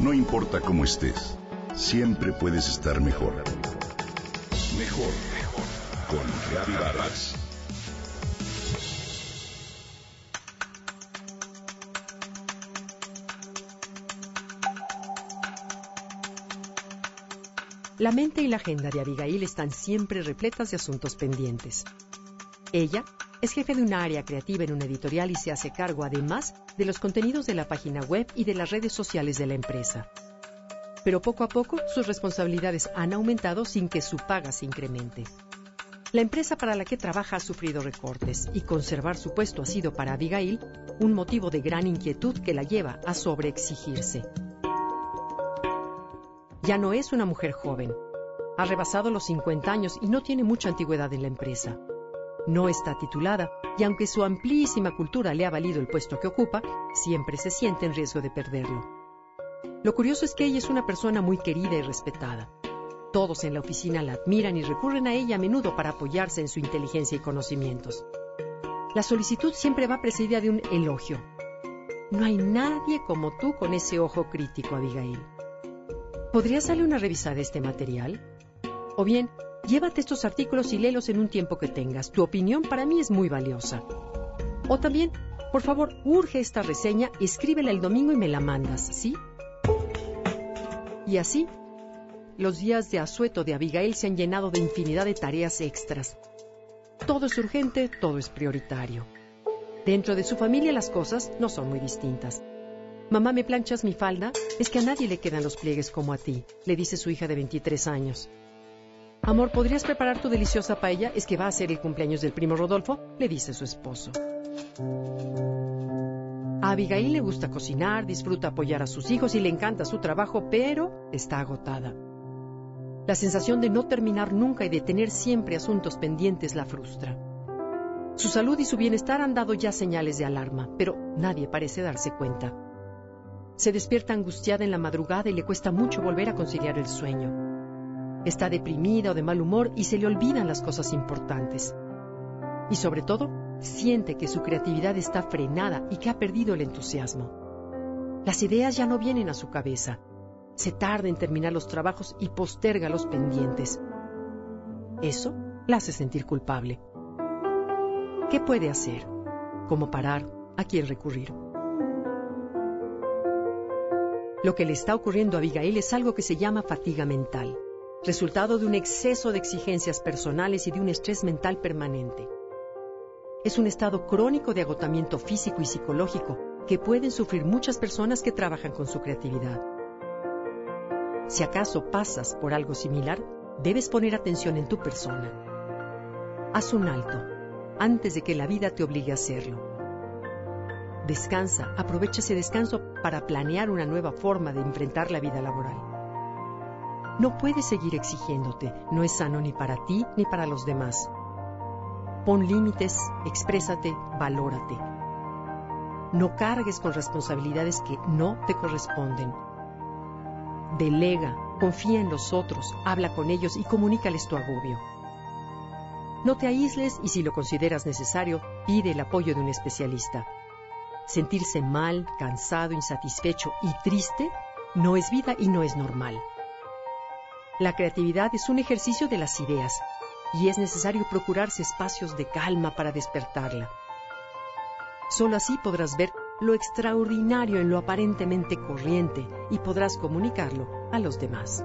No importa cómo estés, siempre puedes estar mejor. Mejor, mejor. Con Reavivadas. La mente y la agenda de Abigail están siempre repletas de asuntos pendientes. Ella es jefe de un área creativa en una editorial y se hace cargo además de los contenidos de la página web y de las redes sociales de la empresa. Pero poco a poco sus responsabilidades han aumentado sin que su paga se incremente. La empresa para la que trabaja ha sufrido recortes y conservar su puesto ha sido para Abigail un motivo de gran inquietud que la lleva a sobreexigirse. Ya no es una mujer joven. Ha rebasado los 50 años y no tiene mucha antigüedad en la empresa. No está titulada y aunque su amplísima cultura le ha valido el puesto que ocupa, siempre se siente en riesgo de perderlo. Lo curioso es que ella es una persona muy querida y respetada. Todos en la oficina la admiran y recurren a ella a menudo para apoyarse en su inteligencia y conocimientos. La solicitud siempre va precedida de un elogio. No hay nadie como tú con ese ojo crítico, Abigail. ¿Podrías darle una revisada a este material? O bien, llévate estos artículos y léelos en un tiempo que tengas. Tu opinión para mí es muy valiosa. O también, por favor, urge esta reseña, escríbela el domingo y me la mandas, ¿sí? Y así, los días de asueto de Abigail se han llenado de infinidad de tareas extras. Todo es urgente, todo es prioritario. Dentro de su familia las cosas no son muy distintas. Mamá, ¿me planchas mi falda? Es que a nadie le quedan los pliegues como a ti, le dice su hija de 23 años. Amor, ¿podrías preparar tu deliciosa paella? Es que va a ser el cumpleaños del primo Rodolfo, le dice su esposo. A Abigail le gusta cocinar, disfruta apoyar a sus hijos y le encanta su trabajo, pero está agotada. La sensación de no terminar nunca y de tener siempre asuntos pendientes la frustra. Su salud y su bienestar han dado ya señales de alarma, pero nadie parece darse cuenta. Se despierta angustiada en la madrugada y le cuesta mucho volver a conciliar el sueño. Está deprimida o de mal humor y se le olvidan las cosas importantes. Y sobre todo, siente que su creatividad está frenada y que ha perdido el entusiasmo. Las ideas ya no vienen a su cabeza. Se tarda en terminar los trabajos y posterga los pendientes. Eso la hace sentir culpable. ¿Qué puede hacer? ¿Cómo parar? ¿A quién recurrir? Lo que le está ocurriendo a Abigail es algo que se llama fatiga mental, resultado de un exceso de exigencias personales y de un estrés mental permanente. Es un estado crónico de agotamiento físico y psicológico que pueden sufrir muchas personas que trabajan con su creatividad. Si acaso pasas por algo similar, debes poner atención en tu persona. Haz un alto antes de que la vida te obligue a hacerlo. Descansa, aprovecha ese descanso para planear una nueva forma de enfrentar la vida laboral. No puedes seguir exigiéndote, no es sano ni para ti ni para los demás. Pon límites, exprésate, valórate. No cargues con responsabilidades que no te corresponden. Delega, confía en los otros, habla con ellos y comunícales tu agobio. No te aísles y si lo consideras necesario, pide el apoyo de un especialista. Sentirse mal, cansado, insatisfecho y triste no es vida y no es normal. La creatividad es un ejercicio de las ideas y es necesario procurarse espacios de calma para despertarla. Solo así podrás ver lo extraordinario en lo aparentemente corriente y podrás comunicarlo a los demás.